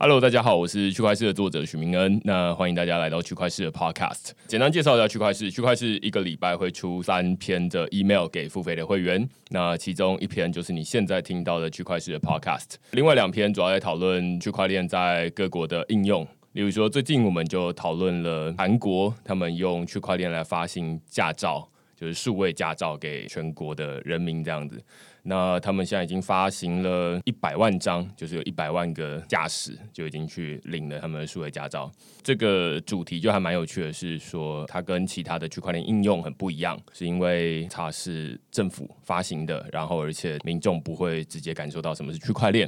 Hello，大家好，我是区块市的作者许明恩。那欢迎大家来到区块市的 Podcast。简单介绍一下区块市，区块市一个礼拜会出三篇的 email 给付费的会员。那其中一篇就是你现在听到的区块市的 Podcast，另外两篇主要在讨论区块链在各国的应用。例如说，最近我们就讨论了韩国，他们用区块链来发行驾照，就是数位驾照给全国的人民这样子。那他们现在已经发行了一百万张，就是有一百万个驾驶就已经去领了他们的数位驾照。这个主题就还蛮有趣的，是说它跟其他的区块链应用很不一样，是因为它是政府发行的，然后而且民众不会直接感受到什么是区块链。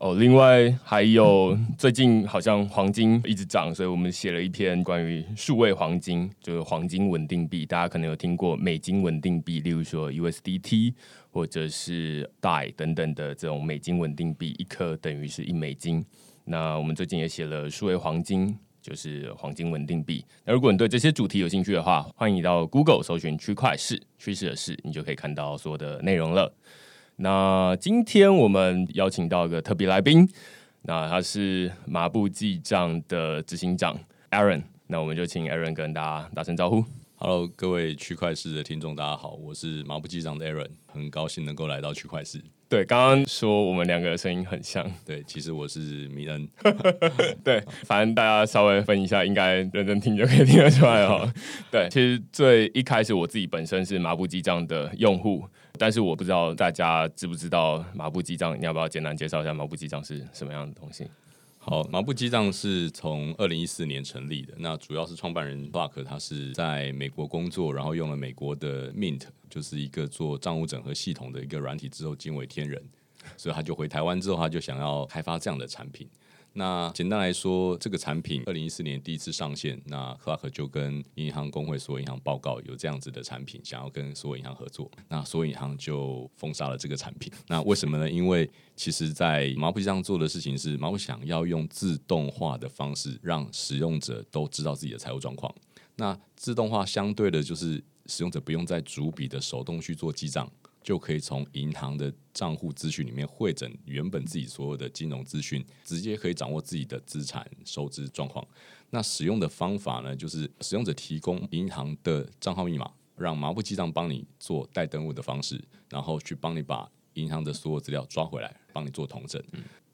哦，另外还有最近好像黄金一直涨，所以我们写了一篇关于数位黄金，就是黄金稳定币。大家可能有听过美金稳定币，例如说 USDT 或者是 DAI 等等的这种美金稳定币，一颗等于是一美金。那我们最近也写了数位黄金，就是黄金稳定币。那如果你对这些主题有兴趣的话，欢迎到 Google 搜寻区块市趋势的事，你就可以看到所有的内容了。那今天我们邀请到一个特别来宾，那他是麻布记账的执行长 Aaron，那我们就请 Aaron 跟大家打声招呼。Hello，各位区块市的听众，大家好，我是麻布记账的 Aaron，很高兴能够来到区块市。对，刚刚说我们两个声音很像，对，其实我是米恩，对，反正大家稍微分一下，应该认真听就可以听得出来哈。对，其实最一开始我自己本身是麻布记账的用户。但是我不知道大家知不知道麻布记账，你要不要简单介绍一下麻布记账是什么样的东西？好，麻布记账是从二零一四年成立的，那主要是创办人 Buck 他是在美国工作，然后用了美国的 Mint，就是一个做账务整合系统的一个软体之后惊为天人，所以他就回台湾之后，他就想要开发这样的产品。那简单来说，这个产品二零一四年第一次上线，那 Clark 就跟银行工会所有银行报告有这样子的产品，想要跟所有银行合作。那所有银行就封杀了这个产品。那为什么呢？因为其实，在毛布上做的事情是，毛布想要用自动化的方式，让使用者都知道自己的财务状况。那自动化相对的，就是使用者不用再逐笔的手动去做记账。就可以从银行的账户资讯里面汇整原本自己所有的金融资讯，直接可以掌握自己的资产收支状况。那使用的方法呢，就是使用者提供银行的账号密码，让麻布记账帮你做代登录的方式，然后去帮你把银行的所有资料抓回来，帮你做统证。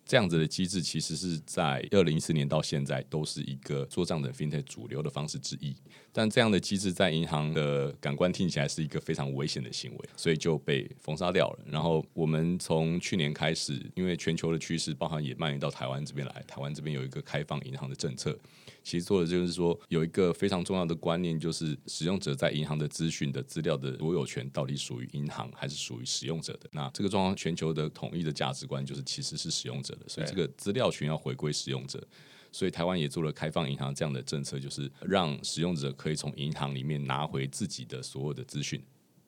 这样子的机制其实是在二零一四年到现在都是一个做账的 fintech 主流的方式之一，但这样的机制在银行的感官听起来是一个非常危险的行为，所以就被封杀掉了。然后我们从去年开始，因为全球的趋势，包含也蔓延到台湾这边来，台湾这边有一个开放银行的政策。其实做的就是说，有一个非常重要的观念，就是使用者在银行的资讯的资料的所有权到底属于银行还是属于使用者的。那这个状况，全球的统一的价值观就是其实是使用者的，所以这个资料群要回归使用者。所以台湾也做了开放银行这样的政策，就是让使用者可以从银行里面拿回自己的所有的资讯。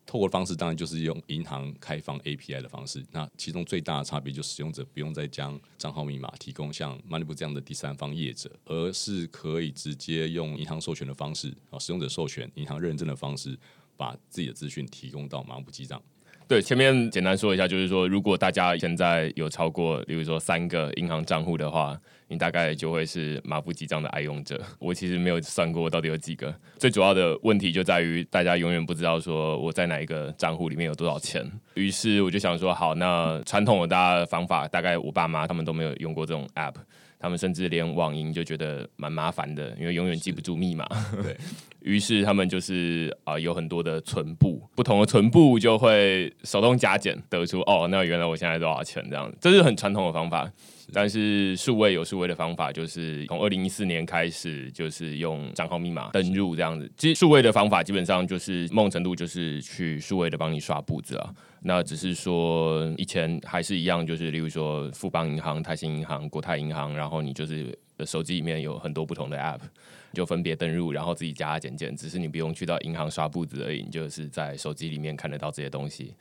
透过方式当然就是用银行开放 API 的方式，那其中最大的差别就是使用者不用再将账号密码提供像 Moneybook 这样的第三方业者，而是可以直接用银行授权的方式啊，使用者授权、银行认证的方式，把自己的资讯提供到 Moneybook 记账。对，前面简单说一下，就是说，如果大家现在有超过，比如说三个银行账户的话，你大概就会是马不记账的爱用者。我其实没有算过到底有几个，最主要的问题就在于大家永远不知道说我在哪一个账户里面有多少钱。于是我就想说，好，那传统的大家方法，大概我爸妈他们都没有用过这种 app。他们甚至连网银就觉得蛮麻烦的，因为永远记不住密码。对 于是，他们就是啊，有很多的存部，不同的存部就会手动加减，得出哦，那原来我现在多少钱这样子，这是很传统的方法。但是数位有数位的方法，就是从二零一四年开始，就是用账号密码登入这样子。其实数位的方法基本上就是某种程度就是去数位的帮你刷步子啊。那只是说以前还是一样，就是例如说富邦银行、泰兴银行、国泰银行，然后你就是手机里面有很多不同的 App，就分别登入，然后自己加加减减。只是你不用去到银行刷步子而已，你就是在手机里面看得到这些东西。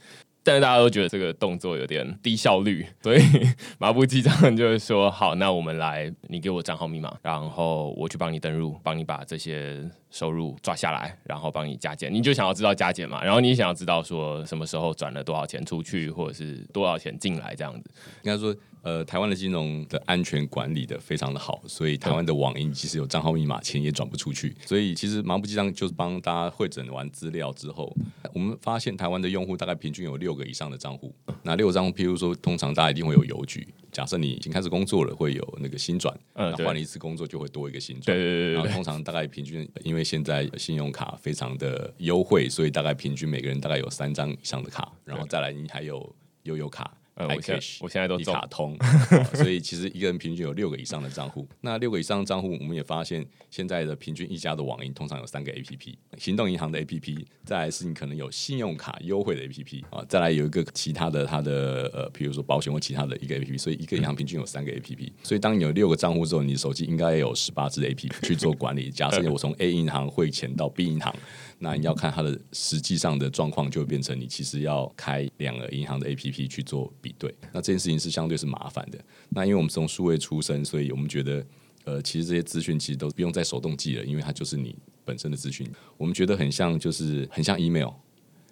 但是大家都觉得这个动作有点低效率，所以 麻布记账就是说，好，那我们来，你给我账号密码，然后我去帮你登录，帮你把这些收入抓下来，然后帮你加减。你就想要知道加减嘛？然后你想要知道说什么时候转了多少钱出去，或者是多少钱进来这样子。应该说。呃，台湾的金融的安全管理的非常的好，所以台湾的网银其实有账号密码，钱也转不出去。所以其实麻布记账就是帮大家会诊完资料之后，我们发现台湾的用户大概平均有六个以上的账户。那六个账户，譬如说，通常大家一定会有邮局。假设你已经开始工作了，会有那个新转，那换了一次工作就会多一个新对转。对对对对，然后通常大概平均，因为现在信用卡非常的优惠，所以大概平均每个人大概有三张以上的卡，然后再来你还有悠游卡。呃，我现在我现在都中一卡通，哦所以 其实一个人平均有六个以上的账户。那六个以上的账户，我们也发现现在的平均一家的网银通常有三个 APP，行动银行的 APP，再来是你可能有信用卡优惠的 APP 啊，再来有一个其他的它的呃，比如说保险或其他的一个 APP，所以一个银行平均有三个 APP。所以当你有六个账户之后，你的手机应该有十八支 APP 去做管理。假设我从 A 银行汇钱到 B 银行，那你要看它的实际上的状况，就会变成你其实要开两个银行的 APP 去做比对。那这件事情是相对是麻烦的。那因为我们是从数位出身，所以我们觉得，呃，其实这些资讯其实都不用再手动记了，因为它就是你本身的资讯。我们觉得很像，就是很像 email。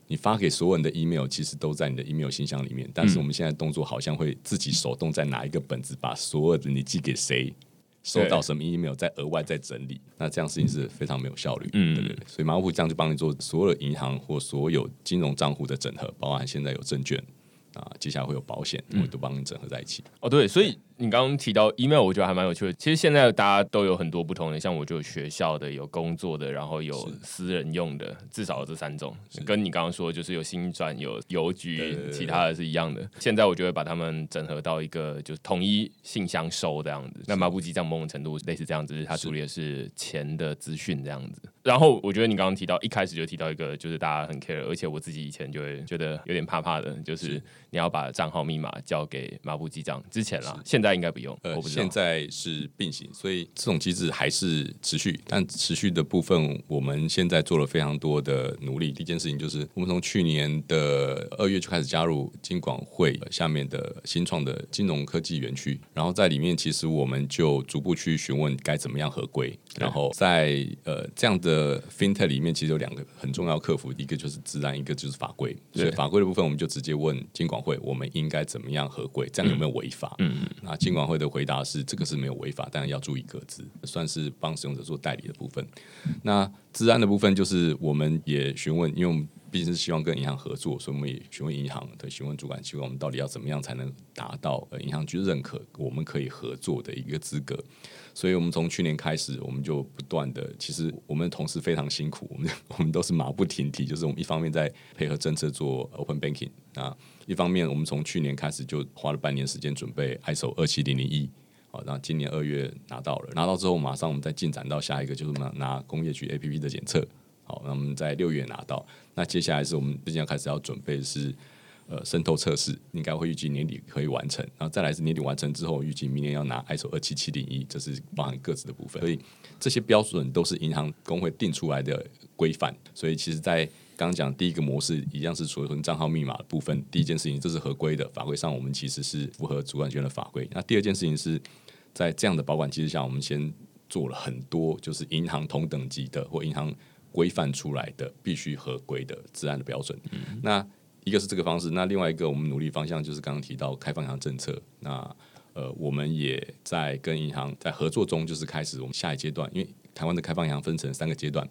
你发给所有人的 email 其实都在你的 email 信箱里面，但是我们现在动作好像会自己手动再拿一个本子，把所有的你寄给谁，收到什么 email，再额外再整理。那这样事情是非常没有效率。嗯对对对。所以马虎这样就帮你做所有的银行或所有金融账户的整合，包含现在有证券啊，接下来会有保险，我们都帮你整合在一起。哦，对，所以你刚刚提到 email，我觉得还蛮有趣的。其实现在大家都有很多不同的，像我就有学校的，有工作的，然后有私人用的，至少有这三种。跟你刚刚说，就是有新转、有邮局对对，对其他的是一样的。现在我就会把它们整合到一个就是统一信箱收这样子。那麻布机账某种程度类似这样子，它处理的是钱的资讯这样子。然后我觉得你刚刚提到一开始就提到一个，就是大家很 care，而且我自己以前就会觉得有点怕怕的，就是你要把账号密码交给麻布记账之前啦，现在应该不用，呃我，不知道现。在是并行，所以这种机制还是持续，但持续的部分，我们现在做了非常多的努力。第一件事情就是，我们从去年的二月就开始加入金管会下面的新创的金融科技园区，然后在里面，其实我们就逐步去询问该怎么样合规，然后在呃这样的 fintech 里面，其实有两个很重要克服，一个就是自然，一个就是法规。所以法规的部分，我们就直接问金管会，我们应该怎么样合规，这样有没有违法？嗯，那金管会的回答是，这个是没有违法，但是要注意各自，算是帮使用者做代理的部分。那治安的部分就是我们也询问，因为我们毕竟是希望跟银行合作，所以我们也询问银行对询问主管机关，我们到底要怎么样才能达到呃银行去认可我们可以合作的一个资格。所以我们从去年开始，我们就不断的，其实我们的同事非常辛苦，我们 我们都是马不停蹄，就是我们一方面在配合政策做 open banking 啊，一方面我们从去年开始就花了半年时间准备 ISO 二七零零一。好，那今年二月拿到了，拿到之后马上我们再进展到下一个，就是拿拿工业局 APP 的检测。好，那我们在六月拿到，那接下来是我们最近要开始要准备是呃渗透测试，应该会预计年底可以完成，然后再来是年底完成之后，预计明年要拿 ISO 二七七零一，这是包含各自的部分，所以这些标准都是银行工会定出来的规范，所以其实，在刚刚讲第一个模式一样是储存账号密码的部分，第一件事情这是合规的，法规上我们其实是符合主管权的法规。那第二件事情是在这样的保管机制下，我们先做了很多就是银行同等级的或银行规范出来的必须合规的治安的标准。那一个是这个方式，那另外一个我们努力方向就是刚刚提到开放银行政策。那呃，我们也在跟银行在合作中，就是开始我们下一阶段，因为台湾的开放银行分成三个阶段，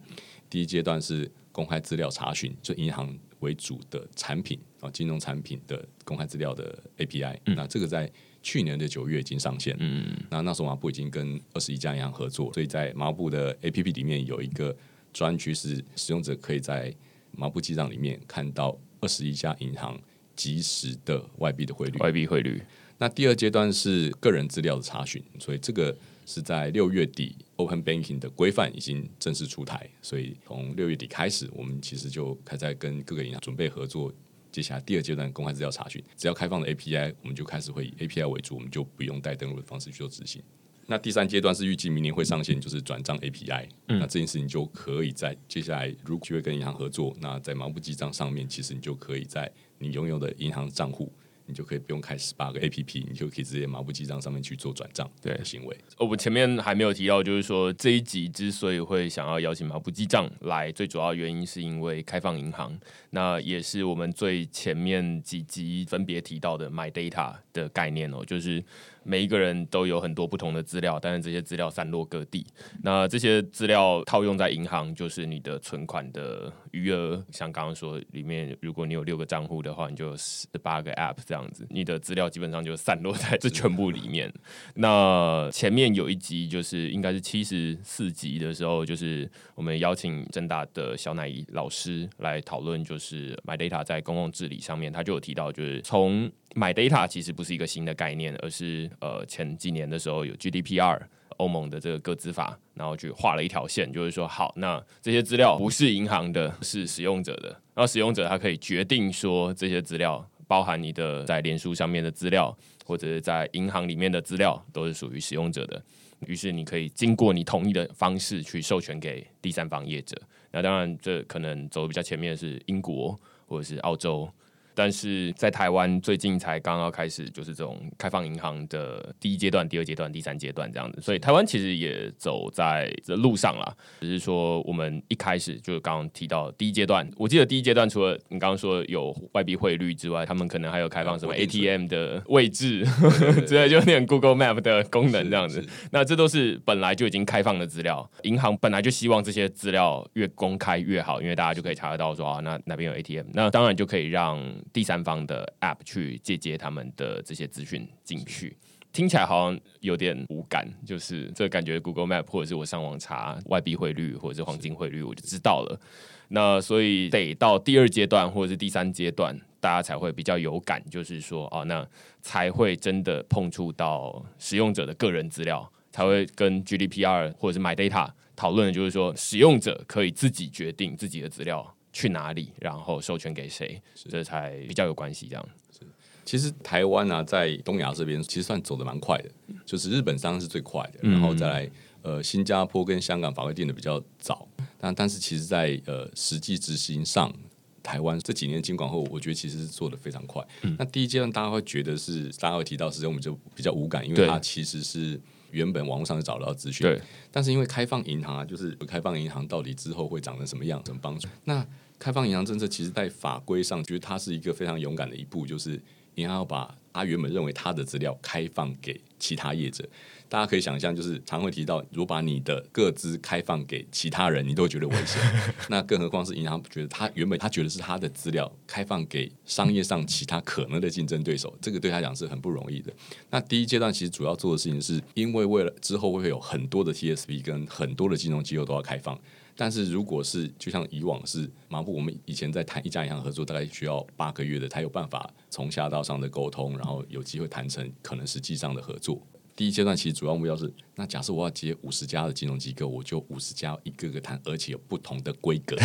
第一阶段是公开资料查询，就银行为主的产品啊，金融产品的公开资料的 API，、那这个在去年的九月已经上线，嗯，那那时候麻布已经跟二十一家银行合作，所以在麻布的 APP 里面有一个专区是使用者可以在麻布记账里面看到二十一家银行及时的外币的汇率，外币汇率，那第二阶段是个人资料的查询，所以这个是在六月底，Open Banking 的规范已经正式出台，所以从六月底开始，我们其实就开始在跟各个银行准备合作。接下来第二阶段公开资料查询，只要开放的 API，我们就开始会以 API 为主，我们就不用带登录的方式去做执行。那第三阶段是预计明年会上线，就是转账 API。那这件事情就可以在接下来，如果就会跟银行合作，那在盲部记账上面，其实你就可以在你拥有的银行账户你就可以不用开十八个 A P P，你就可以直接马步记账上面去做转账对的行为。哦我们前面还没有提到，就是说这一集之所以会想要邀请马步记账来，最主要原因是因为开放银行，那也是我们最前面几集分别提到的 My Data 的概念哦，就是每一个人都有很多不同的资料，但是这些资料散落各地。那这些资料套用在银行，就是你的存款的余额，像刚刚说，里面如果你有六个账户的话，你就有十八个 App 这样子，你的资料基本上就散落在这全部里面。那前面有一集就是应该是七十四集的时候，就是我们邀请正大的小乃怡老师来讨论，就是 My Data 在公共治理上面，他就有提到，就是从 My Data 其实不是一个新的概念，而是呃前几年的时候有 GDPR。欧盟的这个个资法，然后去画了一条线，就是说，好，那这些资料不是银行的，是使用者的，然后使用者他可以决定说，这些资料包含你的在脸书上面的资料，或者是在银行里面的资料，都是属于使用者的。于是你可以经过你同意的方式去授权给第三方业者。那当然，这可能走的比较前面的是英国或者是澳洲。但是在台湾最近才刚刚开始，就是这种开放银行的第一阶段、第二阶段、第三阶段这样子，所以台湾其实也走在这路上啦。只是说我们一开始就刚刚提到第一阶段，我记得第一阶段除了你刚刚说有外币汇率之外，他们可能还有开放什么 ATM 的位置 之类，就有点 Google Map 的功能这样子。那这都是本来就已经开放的资料，银行本来就希望这些资料越公开越好，因为大家就可以查得到说啊，那哪边有 ATM，那当然就可以让。第三方的 App 去借接他们的这些资讯进去，听起来好像有点无感，就是这感觉 Google Map 或者是我上网查外币汇率或者是黄金汇率，我就知道了。那所以得到第二阶段或者是第三阶段，大家才会比较有感，就是说哦，那才会真的碰触到使用者的个人资料，才会跟 GDPR 或者是 My Data 讨论就是说，使用者可以自己决定自己的资料。去哪里，然后授权给谁，这才比较有关系。这样是，其实台湾啊，在东亚这边其实算走的蛮快的，就是日本当然是最快的，然后再来呃新加坡跟香港法规定的比较早，但但是其实在呃实际执行上，台湾这几年监管后，我觉得其实是做的非常快。那第一阶段大家会觉得是，大家会提到时间，我们就比较无感，因为它其实是。原本网络上就找到资讯，对。但是因为开放银行啊，就是开放银行到底之后会长成什么样，怎么帮助？那开放银行政策其实，在法规上，觉得它是一个非常勇敢的一步，就是银行要把他原本认为他的资料开放给其他业者。大家可以想象，就是常会提到，如果把你的个资开放给其他人，你都觉得危险。那更何况是银行觉得他原本他觉得是他的资料开放给商业上其他可能的竞争对手，这个对他讲是很不容易的。那第一阶段其实主要做的事情，是因为为了之后会有很多的 TSP 跟很多的金融机构都要开放。但是如果是就像以往是麻布，我们以前在谈一家银行合作，大概需要八个月的，才有办法从下到上的沟通，然后有机会谈成可能实际上的合作。第一阶段其实主要目标是，那假设我要接五十家的金融机构，我就五十家一个个谈，而且有不同的规格。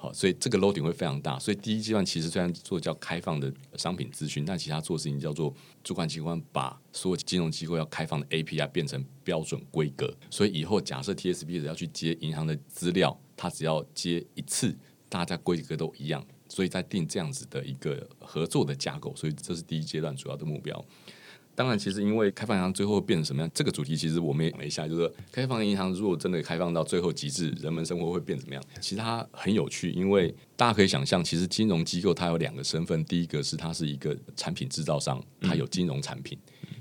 好，所以这个楼顶会非常大。所以第一阶段其实虽然做叫开放的商品资讯，但其他做事情叫做主管机关把所有金融机构要开放的 API 变成标准规格。所以以后假设 TSB 的要去接银行的资料，它只要接一次，大家规格都一样。所以在定这样子的一个合作的架构，所以这是第一阶段主要的目标。当然，其实因为开放银行最后变成什么样，这个主题其实我们也没下，就是开放银行如果真的开放到最后极致，人们生活会变怎么样？其实它很有趣，因为大家可以想象，其实金融机构它有两个身份，第一个是它是一个产品制造商，它有金融产品；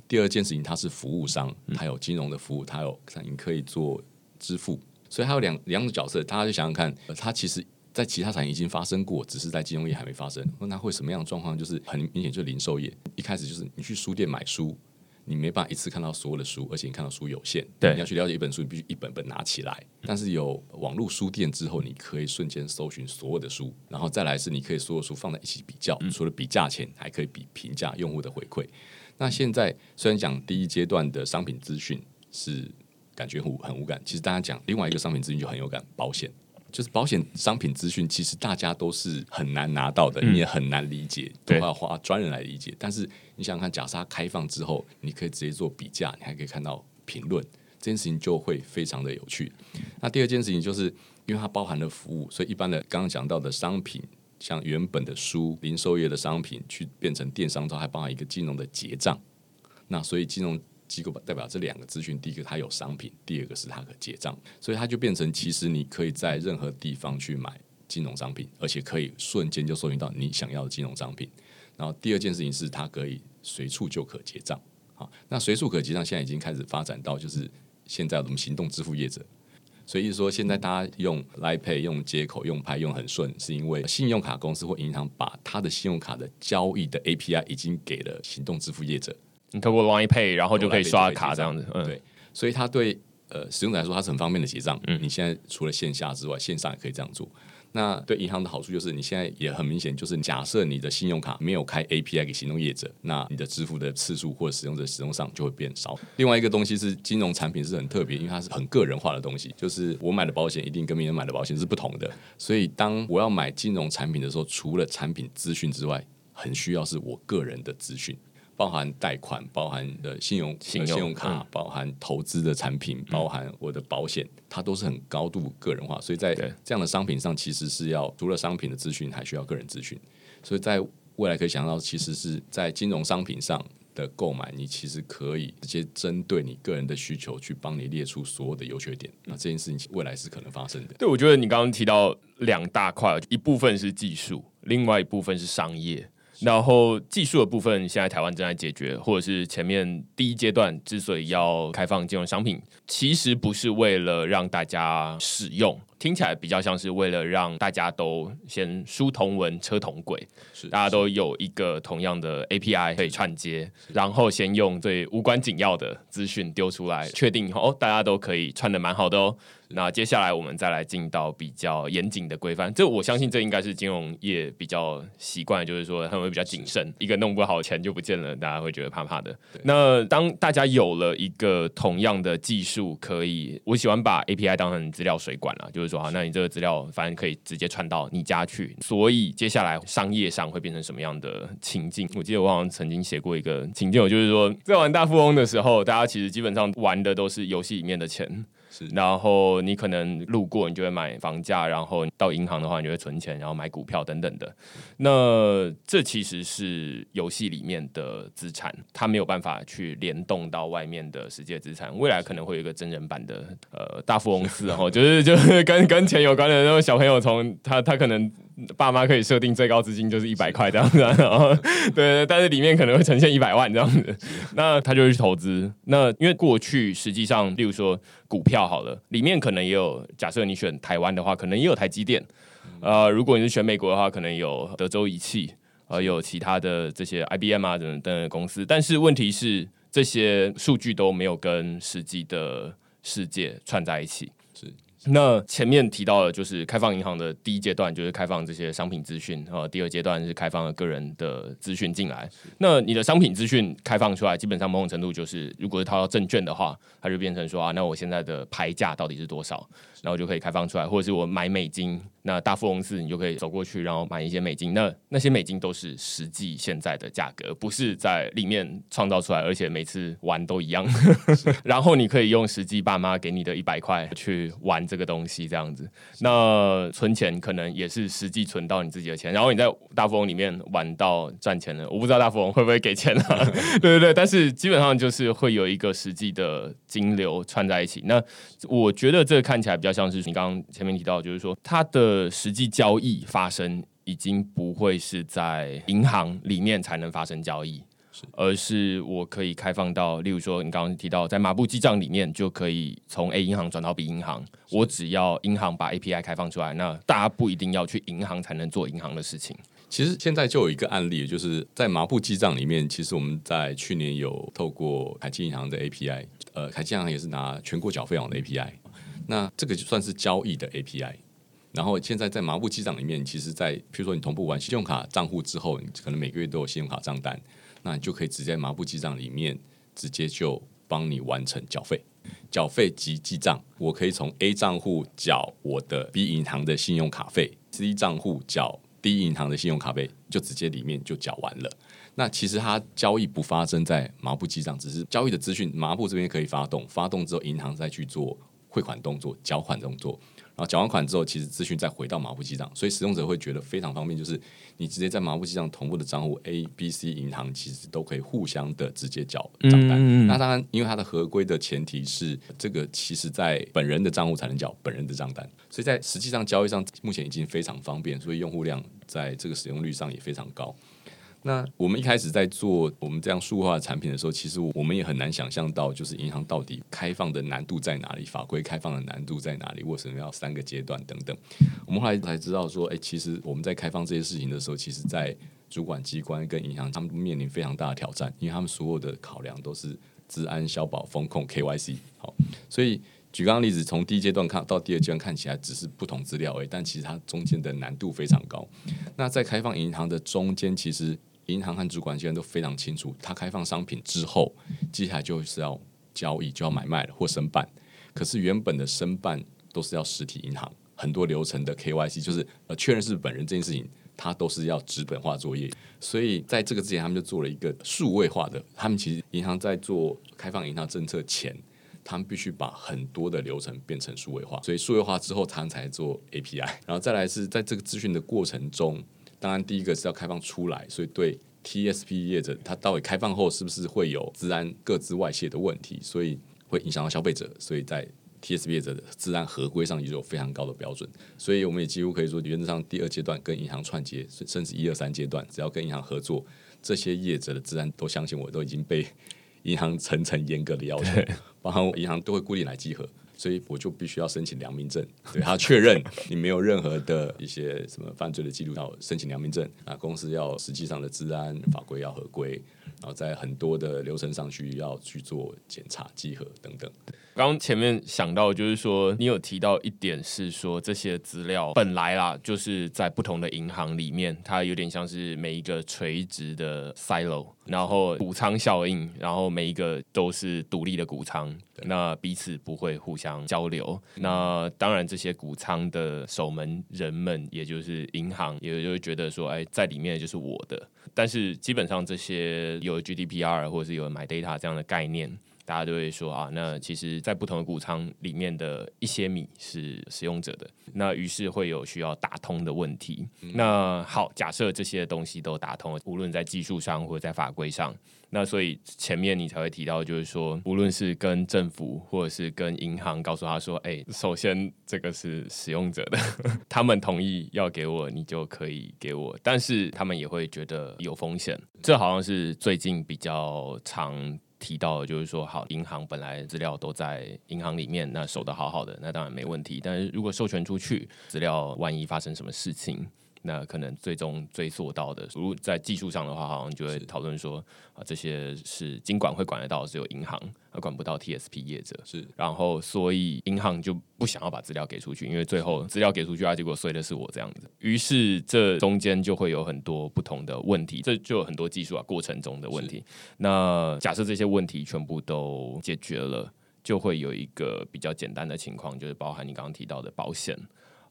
第二件事情，它是服务商，它有金融的服务，它有你可以做支付，所以它有两两种角色。大家就想想看，它其实。在其他产业已经发生过，只是在金融业还没发生。那会什么样的状况？就是很明显，就是零售业一开始就是你去书店买书，你没办法一次看到所有的书，而且你看到书有限。对，你要去了解一本书，你必须一本本拿起来。但是有网络书店之后，你可以瞬间搜寻所有的书，然后再来是你可以所有书放在一起比较，除了比价钱，还可以比评价、用户的回馈。那现在虽然讲第一阶段的商品资讯是感觉很很无感，其实大家讲另外一个商品资讯就很有感，保险。就是保险商品资讯，其实大家都是很难拿到的，你也很难理解，都要花专人来理解。但是你想想看，假设它开放之后，你可以直接做比价，你还可以看到评论，这件事情就会非常的有趣。那第二件事情就是，因为它包含了服务，所以一般的刚刚讲到的商品像原本的书、零售业的商品，去变成电商之后，还包含一个金融的结账。那所以金融机构代表这两个资讯，第一个它有商品，第二个是它可结账，所以它就变成其实你可以在任何地方去买金融商品，而且可以瞬间就搜寻到你想要的金融商品。然后第二件事情是它可以随处就可结账。好，那随处可结账现在已经开始发展到就是现在我们行动支付业者。所以说，现在大家用来 Pay、用接口、用拍用很顺，是因为信用卡公司或银行把他的信用卡的交易的 API 已经给了行动支付业者。你透过 Line Pay，然后就可以刷卡这样子。嗯，对，所以它对呃使用者来说，它是很方便的结账。嗯，你现在除了线下之外，线上也可以这样做。那对银行的好处就是，你现在也很明显，就是假设你的信用卡没有开 API 给行动业者，那你的支付的次数或者使用者使用上就会变少。另外一个东西是金融产品是很特别，因为它是很个人化的东西，就是我买的保险一定跟别人买的保险是不同的。所以当我要买金融产品的时候，除了产品资讯之外，很需要是我个人的资讯。包含贷款，包含的信用、信用卡，包含投资的产品，包含我的保险，它都是很高度个人化。所以在这样的商品上，其实是要除了商品的资讯，还需要个人资讯。所以在未来可以想到，其实是在金融商品上的购买，你其实可以直接针对你个人的需求去帮你列出所有的优缺点。那这件事情未来是可能发生的。对，我觉得你刚刚提到两大块，一部分是技术，另外一部分是商业。然后技术的部分，现在台湾正在解决，或者是前面第一阶段之所以要开放金融商品，其实不是为了让大家使用。听起来比较像是为了让大家都先书同文车同轨，是大家都有一个同样的 API 可以串接，然后先用最无关紧要的资讯丢出来，确定以后大家都可以串的蛮好的哦。那接下来我们再来进到比较严谨的规范，这我相信这应该是金融业比较习惯，就是说他们会比较谨慎，一个弄不好钱就不见了，大家会觉得怕怕的。那当大家有了一个同样的技术，可以，我喜欢把 API 当成资料水管了，就是。说好，那你这个资料反正可以直接传到你家去。所以接下来商业上会变成什么样的情境？我记得我好像曾经写过一个情境，就是说在玩大富翁的时候，大家其实基本上玩的都是游戏里面的钱。然后你可能路过，你就会买房价；然后到银行的话，你就会存钱，然后买股票等等的。那这其实是游戏里面的资产，它没有办法去联动到外面的世界资产。未来可能会有一个真人版的呃大富翁四，哦就是就是跟跟钱有关的那个小朋友，从他他可能。爸妈可以设定最高资金就是一百块这样子，然后对，但是里面可能会呈现一百万这样子，那他就会去投资。那因为过去实际上，例如说股票好了，里面可能也有，假设你选台湾的话，可能也有台积电。呃，如果你是选美国的话，可能有德州仪器，呃，有其他的这些 IBM 啊等等公司。但是问题是，这些数据都没有跟实际的世界串在一起。那前面提到的，就是开放银行的第一阶段，就是开放这些商品资讯啊；第二阶段是开放了个人的资讯进来。那你的商品资讯开放出来，基本上某种程度就是，如果是套到证券的话，它就变成说啊，那我现在的牌价到底是多少？然后就可以开放出来，或者是我买美金，那大富翁寺你就可以走过去，然后买一些美金。那那些美金都是实际现在的价格，不是在里面创造出来，而且每次玩都一样。然后你可以用实际爸妈给你的一百块去玩这个东西，这样子。那存钱可能也是实际存到你自己的钱。然后你在大富翁里面玩到赚钱了，我不知道大富翁会不会给钱啊？对对对，但是基本上就是会有一个实际的金流串在一起。那我觉得这个看起来比较。像是你刚刚前面提到，就是说它的实际交易发生已经不会是在银行里面才能发生交易，而是我可以开放到，例如说你刚刚提到在马步记账里面就可以从 A 银行转到 B 银行，我只要银行把 API 开放出来，那大家不一定要去银行才能做银行的事情。其实现在就有一个案例，就是在麻布记账里面，其实我们在去年有透过凯基银行的 API，呃，凯基银行也是拿全国缴费网的 API。那这个就算是交易的 API，然后现在在麻布记账里面，其实，在譬如说你同步完信用卡账户之后，你可能每个月都有信用卡账单，那你就可以直接麻布记账里面直接就帮你完成缴费，缴费及记账，我可以从 A 账户缴我的 B 银行的信用卡费，C 账户缴 D 银行的信用卡费，就直接里面就缴完了。那其实它交易不发生在麻布记账，只是交易的资讯麻布这边可以发动，发动之后银行再去做。汇款动作、缴款动作，然后缴完款之后，其实资讯再回到马步记账，所以使用者会觉得非常方便，就是你直接在马步记账同步的账户 A、B、C 银行，其实都可以互相的直接缴账单。那当然，因为它的合规的前提是这个，其实在本人的账户才能缴本人的账单，所以在实际上交易上目前已经非常方便，所以用户量在这个使用率上也非常高。那我们一开始在做我们这样数字化的产品的时候，其实我们也很难想象到，就是银行到底开放的难度在哪里，法规开放的难度在哪里，为什么要三个阶段等等。我们后来才知道说，哎，其实我们在开放这些事情的时候，其实在主管机关跟银行他们面临非常大的挑战，因为他们所有的考量都是治安、消保、风控、KYC。好，所以举刚刚例子，从第一阶段看到第二阶段看起来只是不同资料而已，但其实它中间的难度非常高。那在开放银行的中间，其实银行和主管机关都非常清楚，它开放商品之后，接下来就是要交易，就要买卖了或申办。可是原本的申办都是要实体银行，很多流程的 KYC 就是呃确认是本人这件事情，它都是要纸本化作业。所以在这个之前，他们就做了一个数位化的。他们其实银行在做开放银行政策前，他们必须把很多的流程变成数位化。所以数位化之后，他们才做 API。然后再来是在这个资讯的过程中。当然，第一个是要开放出来，所以对 TSP 业者，它到底开放后是不是会有治安各自外泄的问题，所以会影响到消费者，所以在 TSP 业者的治安合规上也有非常高的标准。所以我们也几乎可以说，原则上第二阶段跟银行串接，甚至一二三阶段，只要跟银行合作，这些业者的治安都相信我都已经被银行层层严格的要求，包含银行都会固定来集合。所以我就必须要申请良民证，对他确认你没有任何的一些什么犯罪的记录，要申请良民证啊。公司要实际上的治安法规要合规，然后在很多的流程上需要去做检查、集合等等。刚刚前面想到，就是说你有提到一点是说，这些资料本来啦，就是在不同的银行里面，它有点像是每一个垂直的 silo，然后谷仓效应，然后每一个都是独立的谷仓，那彼此不会互相交流。那当然，这些谷仓的守门人们，也就是银行，也就会觉得说，哎，在里面就是我的。但是基本上，这些有 GDPR 或者是有买 Data 这样的概念。大家都会说啊，那其实，在不同的谷仓里面的一些米是使用者的，那于是会有需要打通的问题。那好，假设这些东西都打通了，无论在技术上或者在法规上，那所以前面你才会提到，就是说，无论是跟政府或者是跟银行，告诉他说，哎，首先这个是使用者的，他们同意要给我，你就可以给我，但是他们也会觉得有风险。这好像是最近比较常。提到就是说，好，银行本来资料都在银行里面，那守得好好的，那当然没问题。但是如果授权出去，资料万一发生什么事情。那可能最终追溯到的，如果在技术上的话，好像就会讨论说啊，这些是尽管会管得到，只有银行而管不到 TSP 业者。是，然后所以银行就不想要把资料给出去，因为最后资料给出去啊，结果碎的是我这样子。于是这中间就会有很多不同的问题，这就有很多技术啊过程中的问题。那假设这些问题全部都解决了，就会有一个比较简单的情况，就是包含你刚刚提到的保险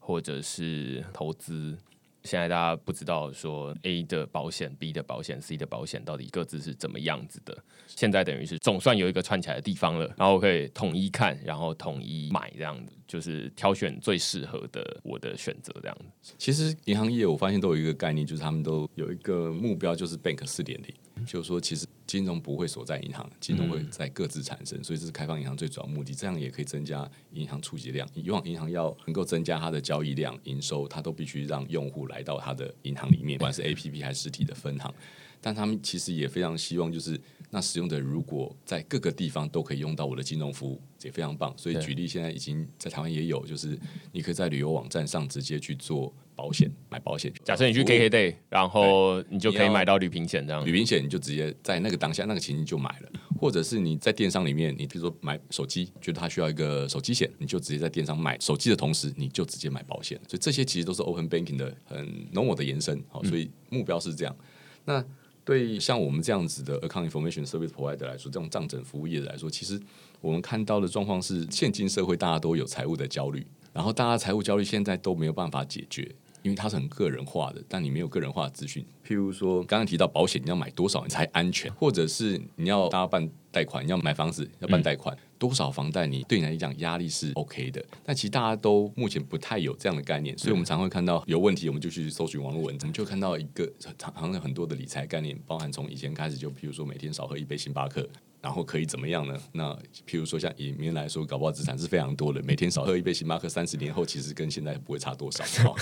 或者是投资。现在大家不知道说 A 的保险、B 的保险、C 的保险到底各自是怎么样子的。现在等于是总算有一个串起来的地方了，然后可以统一看，然后统一买这样子，就是挑选最适合的我的选择这样子。其实银行业我发现都有一个概念，就是他们都有一个目标，就是 Bank 四点零。就是说，其实金融不会锁在银行，金融会在各自产生，所以这是开放银行最主要目的。这样也可以增加银行触及量。以往银行要能够增加它的交易量、营收，它都必须让用户来到它的银行里面，不管是 A P P 还是实体的分行。但他们其实也非常希望，就是那使用者如果在各个地方都可以用到我的金融服务，也非常棒。所以举例，现在已经在台湾也有，就是你可以在旅游网站上直接去做保险，买保险。假设你去 K K Day，然后你就可以买到旅平险这样。旅平险你就直接在那个当下那个情境就买了，或者是你在电商里面，你比如说买手机，觉得它需要一个手机险，你就直接在电商买手机的同时，你就直接买保险。所以这些其实都是 Open Banking 的很 normal 的延伸。好，所以目标是这样。那对像我们这样子的 account information service provider 来说，这种账整服务业来说，其实我们看到的状况是，现今社会大家都有财务的焦虑，然后大家财务焦虑现在都没有办法解决，因为它是很个人化的，但你没有个人化的资讯。譬如说，刚刚提到保险，你要买多少你才安全？或者是你要大家办贷款，你要买房子要办贷款，多少房贷你对你来讲压力是 OK 的？但其实大家都目前不太有这样的概念，所以我们常会看到有问题，我们就去搜寻网络文，我们就看到一个常常有很多的理财概念，包含从以前开始就，譬如说每天少喝一杯星巴克。然后可以怎么样呢？那譬如说像以明来说，搞不好资产是非常多的，每天少喝一杯星巴克，三十年后其实跟现在不会差多少。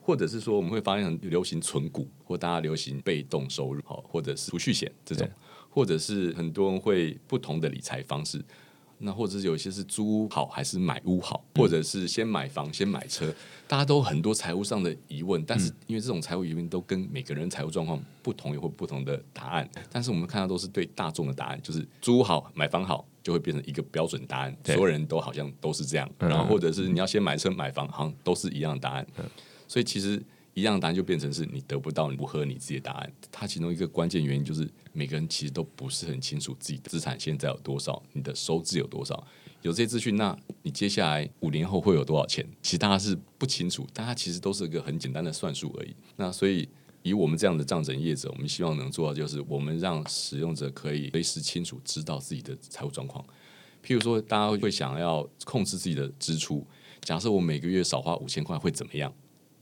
或者是说，我们会发现很流行存股，或大家流行被动收入，好，或者是储蓄险这种，或者是很多人会不同的理财方式。那或者是有些是租屋好还是买屋好，或者是先买房先买车，大家都很多财务上的疑问，但是因为这种财务疑问都跟每个人财务状况不同，有或不同的答案。但是我们看到都是对大众的答案，就是租屋好买房好，就会变成一个标准答案，所有人都好像都是这样。然后或者是你要先买车买房，好像都是一样的答案。所以其实。一样答案就变成是你得不到符合你自己的答案。它其中一个关键原因就是每个人其实都不是很清楚自己的资产现在有多少，你的收支有多少。有这些资讯，那你接下来五年后会有多少钱？其实大家是不清楚，大家其实都是一个很简单的算术而已。那所以以我们这样的账整业者，我们希望能做到就是我们让使用者可以随时清楚知道自己的财务状况。譬如说，大家会想要控制自己的支出，假设我每个月少花五千块会怎么样？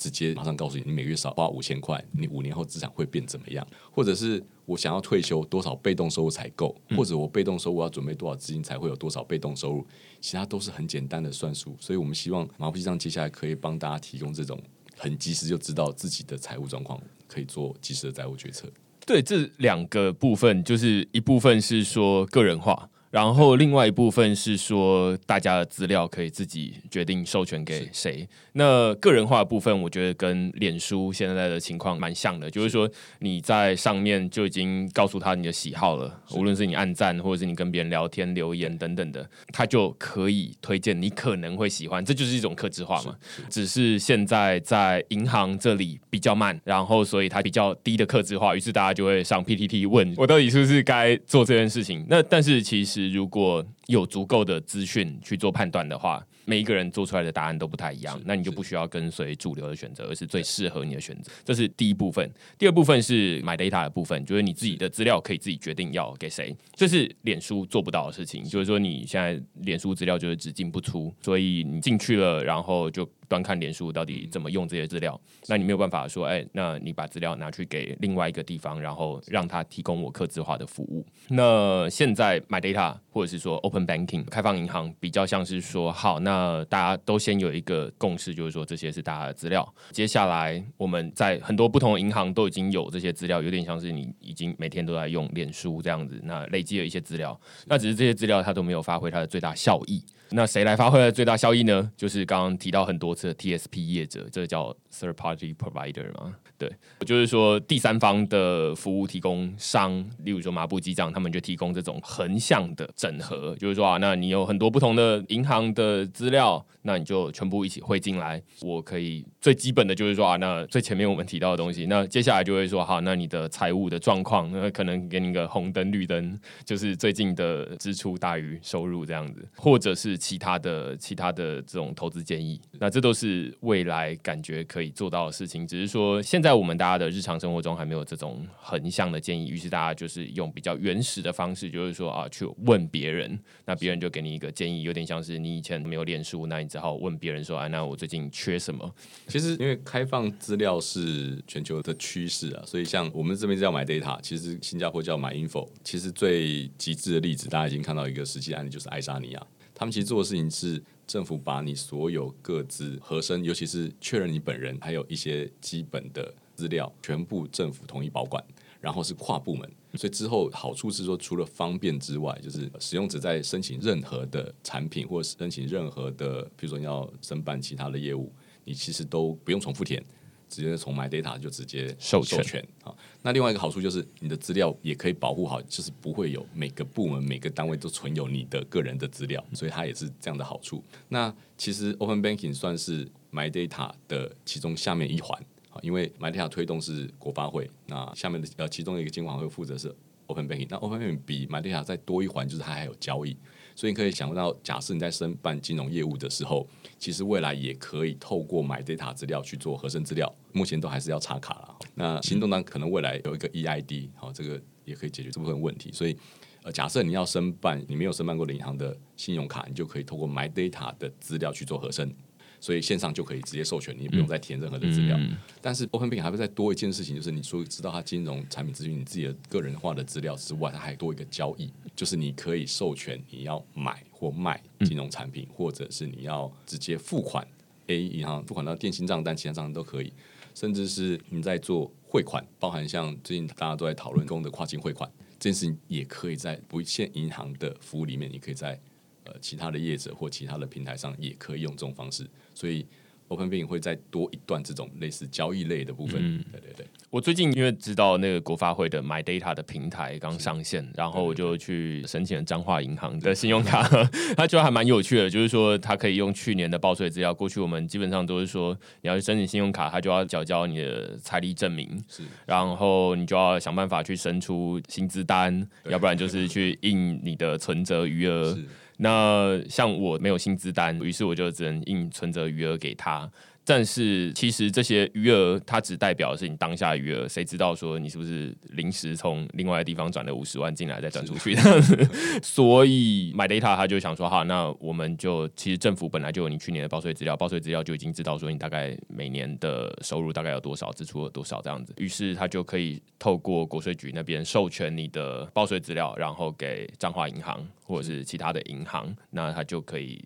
直接马上告诉你，你每个月少花五千块，你五年后资产会变怎么样？或者是我想要退休，多少被动收入才够？或者我被动收入要准备多少资金才会有多少被动收入？其他都是很简单的算术。所以我们希望马步机上接下来可以帮大家提供这种很及时就知道自己的财务状况，可以做及时的财务决策。对，这两个部分就是一部分是说个人化。然后另外一部分是说，大家的资料可以自己决定授权给谁。那个人化的部分，我觉得跟脸书现在的情况蛮像的，就是说你在上面就已经告诉他你的喜好了，无论是你按赞或者是你跟别人聊天留言等等的，他就可以推荐你可能会喜欢，这就是一种克制化嘛。只是现在在银行这里比较慢，然后所以它比较低的克制化，于是大家就会上 PTT 问我到底是不是该做这件事情。那但是其实。如果有足够的资讯去做判断的话。每一个人做出来的答案都不太一样，那你就不需要跟随主流的选择，而是最适合你的选择。这是第一部分。第二部分是买 data 的部分，就是你自己的资料可以自己决定要给谁，这是脸书做不到的事情。就是说你现在脸书资料就是只进不出，所以你进去了，然后就端看脸书到底怎么用这些资料。那你没有办法说，哎，那你把资料拿去给另外一个地方，然后让他提供我客制化的服务。那现在买 data 或者是说 open banking 开放银行比较像是说，好那。那大家都先有一个共识，就是说这些是大家的资料。接下来我们在很多不同的银行都已经有这些资料，有点像是你已经每天都在用脸书这样子，那累积了一些资料。那只是这些资料它都没有发挥它的最大效益。那谁来发挥最大效益呢？就是刚刚提到很多次的 TSP 业者，这叫 Third Party Provider 嘛？对，就是说第三方的服务提供商，例如说麻布机账，他们就提供这种横向的整合，就是说啊，那你有很多不同的银行的资料，那你就全部一起汇进来，我可以最基本的就是说啊，那最前面我们提到的东西，那接下来就会说好，那你的财务的状况，那可能给你个红灯绿灯，就是最近的支出大于收入这样子，或者是。其他的其他的这种投资建议，那这都是未来感觉可以做到的事情。只是说，现在在我们大家的日常生活中还没有这种横向的建议，于是大家就是用比较原始的方式，就是说啊，去问别人，那别人就给你一个建议，有点像是你以前没有练书，那你只好问别人说，啊，那我最近缺什么？其实，因为开放资料是全球的趋势啊，所以像我们这边叫买 data，其实新加坡叫买 info。其实最极致的例子，大家已经看到一个实际案例，就是爱沙尼亚。他们其实做的事情是，政府把你所有各自核身，尤其是确认你本人，还有一些基本的资料，全部政府统一保管，然后是跨部门。所以之后好处是说，除了方便之外，就是使用者在申请任何的产品，或申请任何的，比如说你要申办其他的业务，你其实都不用重复填。直接从 My Data 就直接授权啊。那另外一个好处就是你的资料也可以保护好，就是不会有每个部门每个单位都存有你的个人的资料，所以它也是这样的好处。那其实 Open Banking 算是 My Data 的其中下面一环因为 My Data 推动是国发会，那下面的呃其中一个监管会负责是 Open Banking。那 Open Banking 比 My Data 再多一环，就是它还有交易。所以你可以想到，假设你在申办金融业务的时候，其实未来也可以透过买 data 资料去做核身资料，目前都还是要插卡了。那行动端可能未来有一个 EID，好，这个也可以解决这部分问题。所以，呃，假设你要申办你没有申办过的银行的信用卡，你就可以透过 My Data 的资料去做核身。所以线上就可以直接授权，你不用再填任何的资料。但是 Open Bank 还会再多一件事情，就是你说知道它金融产品资讯，你自己的个人化的资料之外，它还多一个交易，就是你可以授权你要买或卖金融产品，或者是你要直接付款 A 银行付款到电信账单、其他账单都可以，甚至是你在做汇款，包含像最近大家都在讨论中的跨境汇款这件事情，也可以在不限银行的服务里面，你可以在。呃，其他的业者或其他的平台上也可以用这种方式，所以 Open Banking 会再多一段这种类似交易类的部分。对对对，我最近因为知道那个国发会的 My Data 的平台刚上线，然后我就去申请了彰化银行的信用卡，它觉得还蛮有趣的，就是说它可以用去年的报税资料。过去我们基本上都是说，你要去申请信用卡，它就要缴交你的财力证明，是，然后你就要想办法去生出薪资单，要不然就是去印你的存折余额。那像我没有薪资单，于是我就只能硬存着余额给他。但是其实这些余额，它只代表的是你当下余额，谁知道说你是不是临时从另外的地方转了五十万进来再转出去？所以买 data 他就想说，哈，那我们就其实政府本来就有你去年的报税资料，报税资料就已经知道说你大概每年的收入大概有多少，支出有多少这样子。于是他就可以透过国税局那边授权你的报税资料，然后给彰化银行或者是其他的银行，那他就可以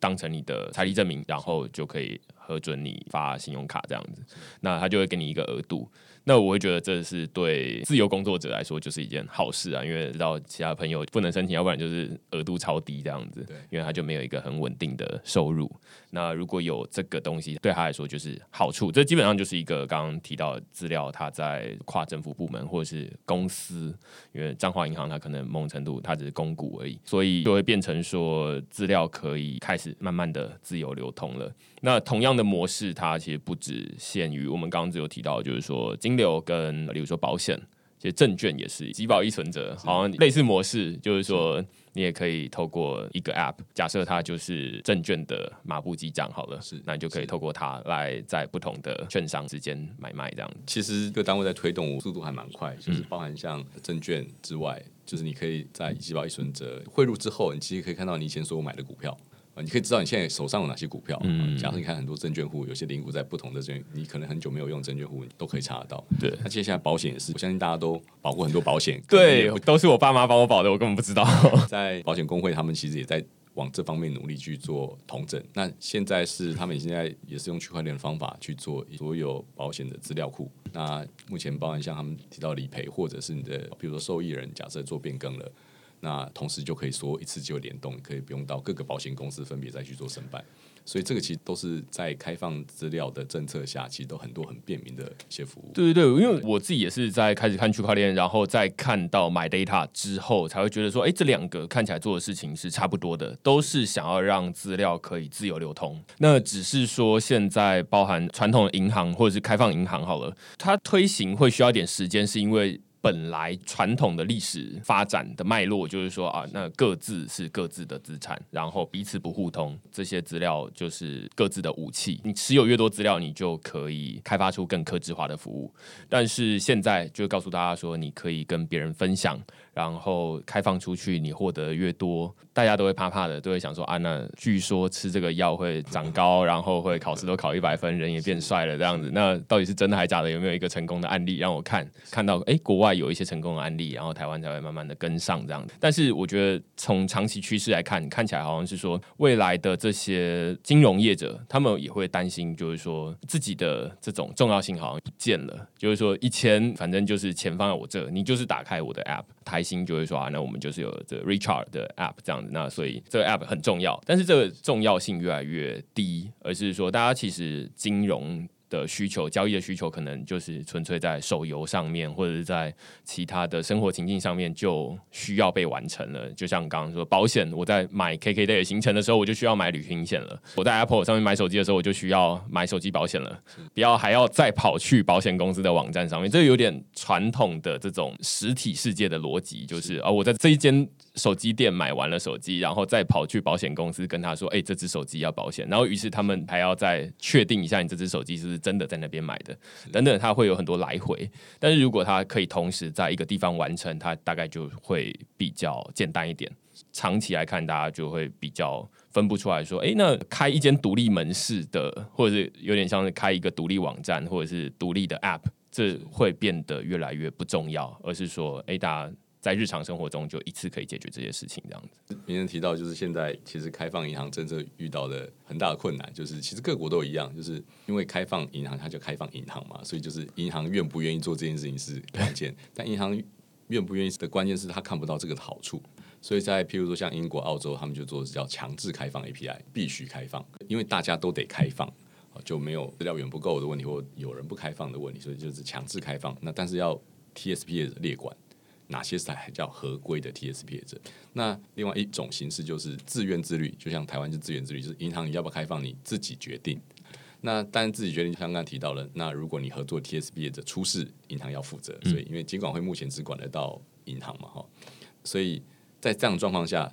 当成你的财力证明，然后就可以。核准你发信用卡这样子，那他就会给你一个额度。那我会觉得这是对自由工作者来说就是一件好事啊，因为知道其他朋友不能申请，要不然就是额度超低这样子。对，因为他就没有一个很稳定的收入。那如果有这个东西，对他来说就是好处。这基本上就是一个刚刚提到资料，他在跨政府部门或者是公司，因为彰化银行它可能某种程度它只是公股而已，所以就会变成说资料可以开始慢慢的自由流通了。那同样的模式，它其实不只限于我们刚刚只有提到，就是说金流跟，比如说保险，其实证券也是，集保一存折，好像类似模式，就是说你也可以透过一个 App，假设它就是证券的马步记账好了，是，那你就可以透过它来在不同的券商之间买卖这样。其实各单位在推动速度还蛮快，就是包含像证券之外，就是你可以在集保一存折汇入之后，你其实可以看到你以前所有买的股票。你可以知道你现在手上有哪些股票。嗯，假设你看很多证券户，有些零股在不同的证，你可能很久没有用证券户，你都可以查得到。对，那接下来保险也是，我相信大家都保过很多保险。对，都是我爸妈帮我保的，我根本不知道。在保险工会，他们其实也在往这方面努力去做同整。那现在是他们现在也是用区块链的方法去做所有保险的资料库。那目前包含像他们提到理赔，或者是你的，比如说受益人，假设做变更了。那同时就可以说一次就联动，可以不用到各个保险公司分别再去做申办，所以这个其实都是在开放资料的政策下，其实都很多很便民的一些服务。对对对，因为我自己也是在开始看区块链，然后再看到 My Data 之后，才会觉得说，哎，这两个看起来做的事情是差不多的，都是想要让资料可以自由流通。那只是说现在包含传统的银行或者是开放银行好了，它推行会需要一点时间，是因为。本来传统的历史发展的脉络就是说啊，那各自是各自的资产，然后彼此不互通，这些资料就是各自的武器。你持有越多资料，你就可以开发出更克制化的服务。但是现在就告诉大家说，你可以跟别人分享。然后开放出去，你获得越多，大家都会怕怕的，都会想说啊，那据说吃这个药会长高，然后会考试都考一百分，人也变帅了这样子。那到底是真的还是假的？有没有一个成功的案例让我看？看到哎，国外有一些成功的案例，然后台湾才会慢慢的跟上这样子。但是我觉得从长期趋势来看，看起来好像是说未来的这些金融业者，他们也会担心，就是说自己的这种重要性好像不见了。就是说以前反正就是钱放在我这，你就是打开我的 app 台。心就会说啊，那我们就是有这 Richard 的 App 这样子，那所以这个 App 很重要，但是这个重要性越来越低，而是说大家其实金融。的需求，交易的需求可能就是纯粹在手游上面，或者是在其他的生活情境上面就需要被完成了。就像刚刚说保险，我在买 KK Day 行程的时候，我就需要买旅行险了；我在 Apple 上面买手机的时候，我就需要买手机保险了。不要还要再跑去保险公司的网站上面，这有点传统的这种实体世界的逻辑，就是啊，我在这一间。手机店买完了手机，然后再跑去保险公司跟他说：“哎，这只手机要保险。”然后于是他们还要再确定一下你这只手机是不是真的在那边买的，等等，他会有很多来回。但是如果他可以同时在一个地方完成，他大概就会比较简单一点。长期来看，大家就会比较分不出来说：“哎，那开一间独立门市的，或者是有点像是开一个独立网站，或者是独立的 App，这会变得越来越不重要，而是说，哎，大家。”在日常生活中就一次可以解决这些事情，这样子。名人提到，就是现在其实开放银行政策遇到的很大的困难，就是其实各国都一样，就是因为开放银行，它就开放银行嘛，所以就是银行愿不愿意做这件事情是关键。但银行愿不愿意的关键是他看不到这个好处，所以在譬如说像英国、澳洲，他们就做的叫强制开放 API，必须开放，因为大家都得开放，就没有资料源不够的问题，或有人不开放的问题，所以就是强制开放。那但是要 TSP 的列管。哪些才叫合规的 TSP 业者？那另外一种形式就是自愿自律，就像台湾是自愿自律，就是银行你要不要开放你自己决定。那当然自己决定，刚刚提到了，那如果你合作 TSP 业者出事，银行要负责。所以因为监管会目前只管得到银行嘛，哈，所以在这样状况下，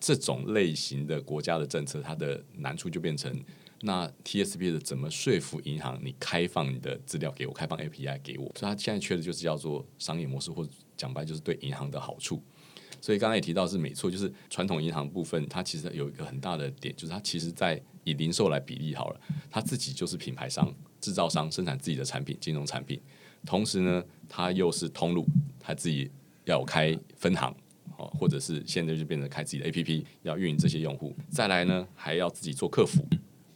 这种类型的国家的政策，它的难处就变成。那 TSP 的怎么说服银行你开放你的资料给我，开放 API 给我？所以他现在缺的就是叫做商业模式，或者讲白就是对银行的好处。所以刚才也提到是没错，就是传统银行部分，它其实有一个很大的点，就是它其实在以零售来比例好了，它自己就是品牌商、制造商，生产自己的产品、金融产品，同时呢，它又是通路，它自己要开分行，哦，或者是现在就变成开自己的 APP，要运营这些用户，再来呢，还要自己做客服。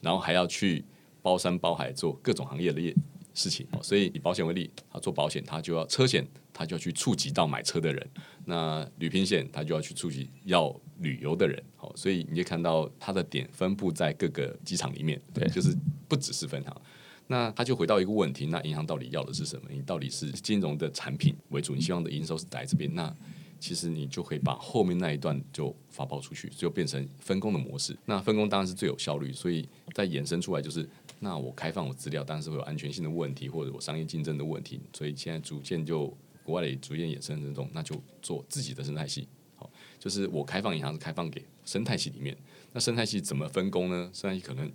然后还要去包山包海做各种行业的业事情，所以以保险为例，他做保险，他就要车险，他就要去触及到买车的人；那旅平险，他就要去触及要旅游的人。好，所以你就看到它的点分布在各个机场里面，对，就是不只是分行。那他就回到一个问题：那银行到底要的是什么？你到底是金融的产品为主？你希望的营收是在这边？那其实你就可以把后面那一段就发包出去，就变成分工的模式。那分工当然是最有效率，所以再衍生出来就是，那我开放我资料，当然是会有安全性的问题，或者我商业竞争的问题。所以现在逐渐就国外也逐渐衍生这种，那就做自己的生态系。好，就是我开放银行是开放给生态系里面，那生态系怎么分工呢？生态系可能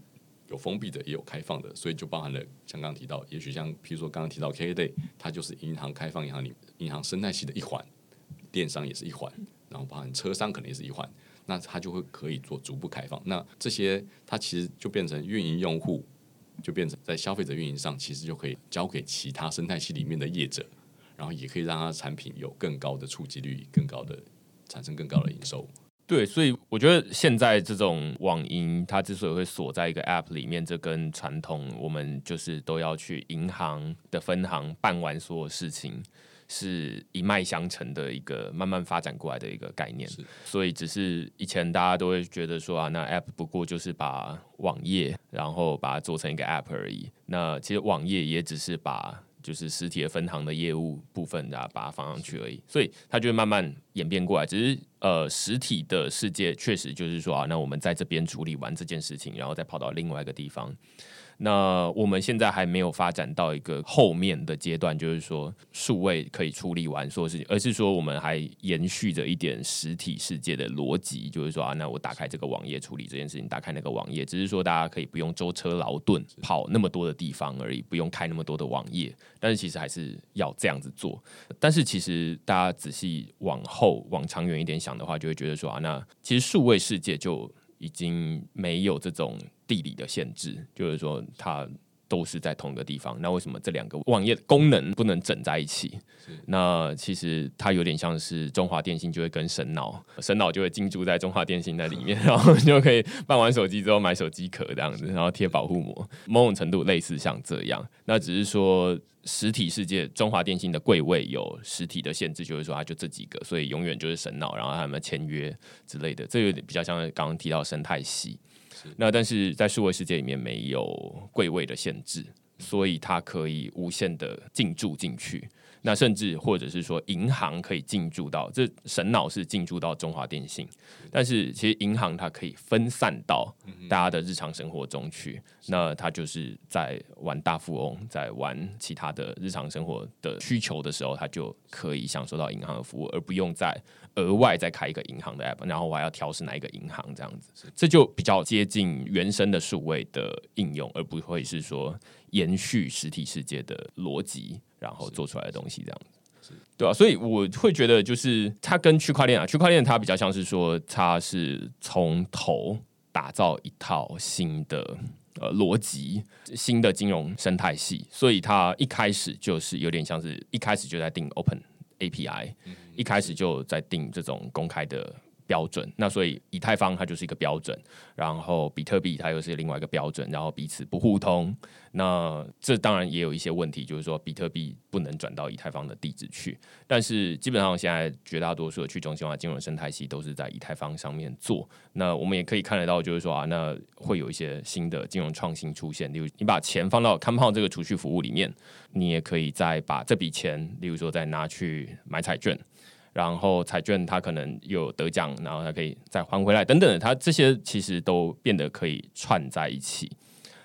有封闭的，也有开放的，所以就包含了像刚刚提到，也许像譬如说刚刚提到 KKday，它就是银行开放银行里银行生态系的一环。电商也是一环，然后包含车商可能也是一环，那它就会可以做逐步开放。那这些它其实就变成运营用户，就变成在消费者运营上，其实就可以交给其他生态系里面的业者，然后也可以让它产品有更高的触及率，更高的产生更高的营收。对，所以我觉得现在这种网银，它之所以会锁在一个 App 里面，这跟传统我们就是都要去银行的分行办完所有事情。是一脉相承的一个慢慢发展过来的一个概念，所以只是以前大家都会觉得说啊，那 App 不过就是把网页，然后把它做成一个 App 而已。那其实网页也只是把就是实体的分行的业务部分啊，把它放上去而已。所以它就会慢慢演变过来。只是呃，实体的世界确实就是说啊，那我们在这边处理完这件事情，然后再跑到另外一个地方。那我们现在还没有发展到一个后面的阶段，就是说数位可以处理完所有事情，而是说我们还延续着一点实体世界的逻辑，就是说啊，那我打开这个网页处理这件事情，打开那个网页，只是说大家可以不用舟车劳顿跑那么多的地方而已，不用开那么多的网页，但是其实还是要这样子做。但是其实大家仔细往后往长远一点想的话，就会觉得说啊，那其实数位世界就已经没有这种。地理的限制，就是说它都是在同一个地方。那为什么这两个网页功能不能整在一起？那其实它有点像是中华电信就会跟神脑，神脑就会进驻在中华电信在里面，然后就可以办完手机之后买手机壳这样子，然后贴保护膜，某种程度类似像这样。那只是说。实体世界，中华电信的柜位有实体的限制，就是说它就这几个，所以永远就是神脑，然后他们签约之类的，这有点比较像刚刚提到生态系。那但是在数位世界里面没有柜位的限制，所以它可以无限的进驻进去。那甚至或者是说银行可以进驻到这神脑是进驻到中华电信，但是其实银行它可以分散到大家的日常生活中去，那它就是在玩大富翁，在玩其他的日常生活的需求的时候，它就可以享受到银行的服务，而不用再额外再开一个银行的 app，然后我还要调试哪一个银行这样子，这就比较接近原生的数位的应用，而不会是说延续实体世界的逻辑。然后做出来的东西这样子，对吧？所以我会觉得，就是它跟区块链啊，区块链它比较像是说，它是从头打造一套新的呃逻辑、新的金融生态系，所以它一开始就是有点像是一开始就在定 Open API，一开始就在定这种公开的。标准，那所以以太坊它就是一个标准，然后比特币它又是另外一个标准，然后彼此不互通。那这当然也有一些问题，就是说比特币不能转到以太坊的地址去。但是基本上现在绝大多数的去中心化金融生态系都是在以太坊上面做。那我们也可以看得到，就是说啊，那会有一些新的金融创新出现。例如，你把钱放到 Compo 这个储蓄服务里面，你也可以再把这笔钱，例如说再拿去买彩券。然后彩券它可能有得奖，然后它可以再还回来等等，它这些其实都变得可以串在一起。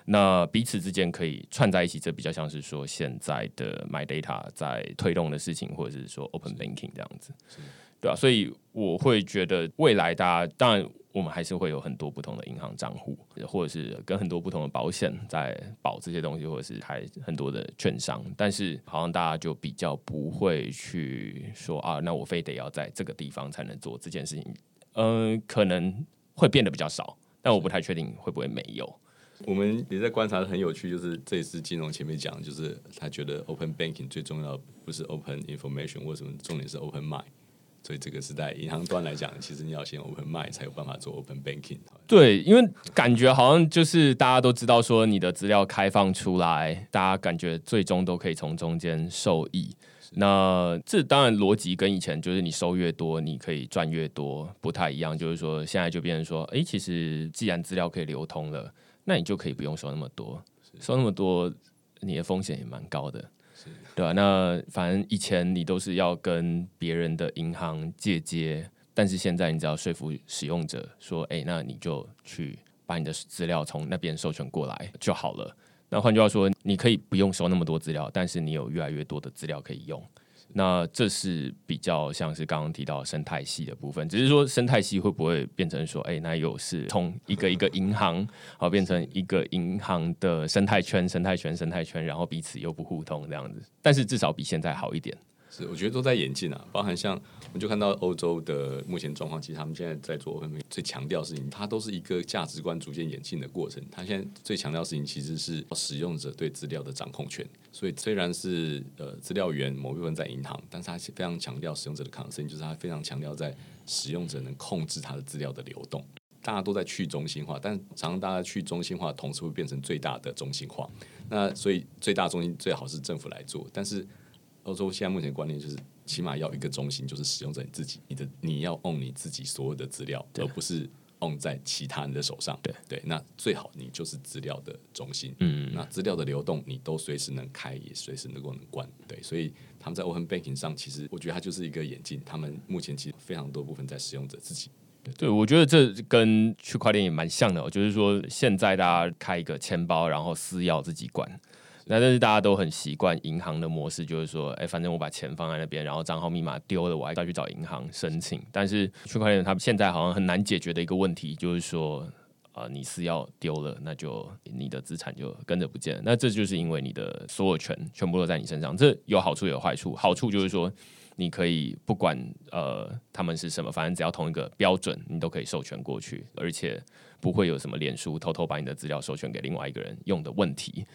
那彼此之间可以串在一起，这比较像是说现在的 My Data 在推动的事情，或者是说 Open Banking 这样子，对啊？所以我会觉得未来大家当然。我们还是会有很多不同的银行账户，或者是跟很多不同的保险在保这些东西，或者是还很多的券商。但是好像大家就比较不会去说啊，那我非得要在这个地方才能做这件事情。嗯，可能会变得比较少，但我不太确定会不会没有。我们也在观察，很有趣，就是这次金融前面讲，就是他觉得 Open Banking 最重要不是 Open Information，为什么重点是 Open Mind？所以这个是在银行端来讲，其实你要先 open 卖才有办法做 open banking。对，因为感觉好像就是大家都知道说你的资料开放出来，大家感觉最终都可以从中间受益。那这当然逻辑跟以前就是你收越多，你可以赚越多不太一样。就是说现在就变成说，哎，其实既然资料可以流通了，那你就可以不用收那么多，收那么多你的风险也蛮高的。对吧？那反正以前你都是要跟别人的银行借接，但是现在你只要说服使用者说：“哎，那你就去把你的资料从那边授权过来就好了。”那换句话说，你可以不用收那么多资料，但是你有越来越多的资料可以用。那这是比较像是刚刚提到生态系的部分，只是说生态系会不会变成说，哎，那又是从一个一个银行，好变成一个银行的生态圈、生态圈、生态圈，然后彼此又不互通这样子，但是至少比现在好一点。是，我觉得都在演进啊，包含像我们就看到欧洲的目前状况，其实他们现在在做最强调的事情，它都是一个价值观逐渐演进的过程。它现在最强调的事情其实是使用者对资料的掌控权。所以虽然是呃资料源某部分在银行，但是它非常强调使用者的抗争就是它非常强调在使用者能控制它的资料的流动。大家都在去中心化，但常常大家去中心化，同时会变成最大的中心化。那所以最大中心最好是政府来做，但是。欧洲现在目前观念就是，起码要一个中心，就是使用者你自己，你的你要 own 你自己所有的资料，而不是 own 在其他人的手上。对对，那最好你就是资料的中心。嗯，那资料的流动你都随时能开，也随时能够能关。对，所以他们在 open banking 上，其实我觉得它就是一个演进。他们目前其实非常多部分在使用者自己。对，我觉得这跟区块链也蛮像的，就是说现在大家开一个钱包，然后私钥自己管。那但是大家都很习惯银行的模式，就是说，哎，反正我把钱放在那边，然后账号密码丢了，我还要去找银行申请。但是区块链它现在好像很难解决的一个问题，就是说，啊，你是要丢了，那就你的资产就跟着不见了。那这就是因为你的所有权全部都在你身上，这有好处有坏处。好处就是说，你可以不管呃他们是什么，反正只要同一个标准，你都可以授权过去，而且不会有什么脸书偷偷把你的资料授权给另外一个人用的问题。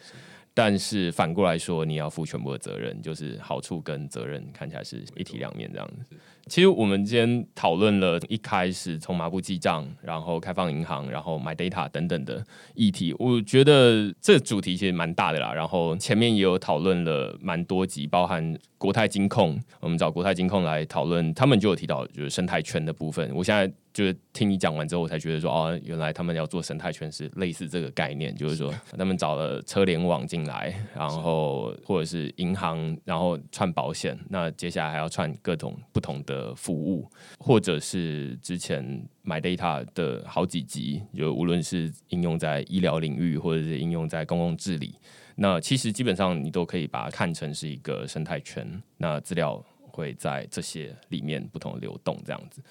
但是反过来说，你要负全部的责任，就是好处跟责任看起来是一体两面这样子。其实我们今天讨论了一开始从麻布记账，然后开放银行，然后 My Data 等等的议题，我觉得这主题其实蛮大的啦。然后前面也有讨论了蛮多集，包含国泰金控，我们找国泰金控来讨论，他们就有提到就是生态圈的部分。我现在。就是听你讲完之后，我才觉得说，哦，原来他们要做生态圈是类似这个概念，就是说 他们找了车联网进来，然后或者是银行，然后串保险，那接下来还要串各种不同的服务，或者是之前买 data 的好几集，就无论是应用在医疗领域，或者是应用在公共治理，那其实基本上你都可以把它看成是一个生态圈，那资料会在这些里面不同流动，这样子。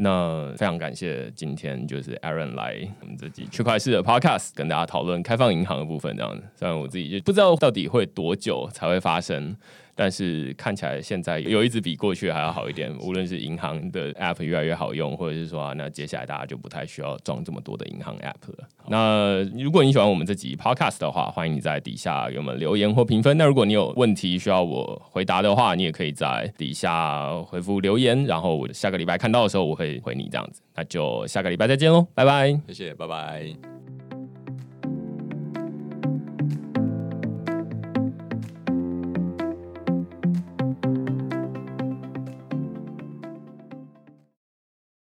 那非常感谢今天就是 Aaron 来我们这集区块式的 Podcast 跟大家讨论开放银行的部分，这样子。虽然我自己就不知道到底会多久才会发生。但是看起来现在有一直比过去还要好一点，无论是银行的 App 越来越好用，或者是说那接下来大家就不太需要装这么多的银行 App 了。那如果你喜欢我们这集 Podcast 的话，欢迎你在底下给我们留言或评分。那如果你有问题需要我回答的话，你也可以在底下回复留言，然后我下个礼拜看到的时候我会回你这样子。那就下个礼拜再见喽，拜拜，谢谢，拜拜。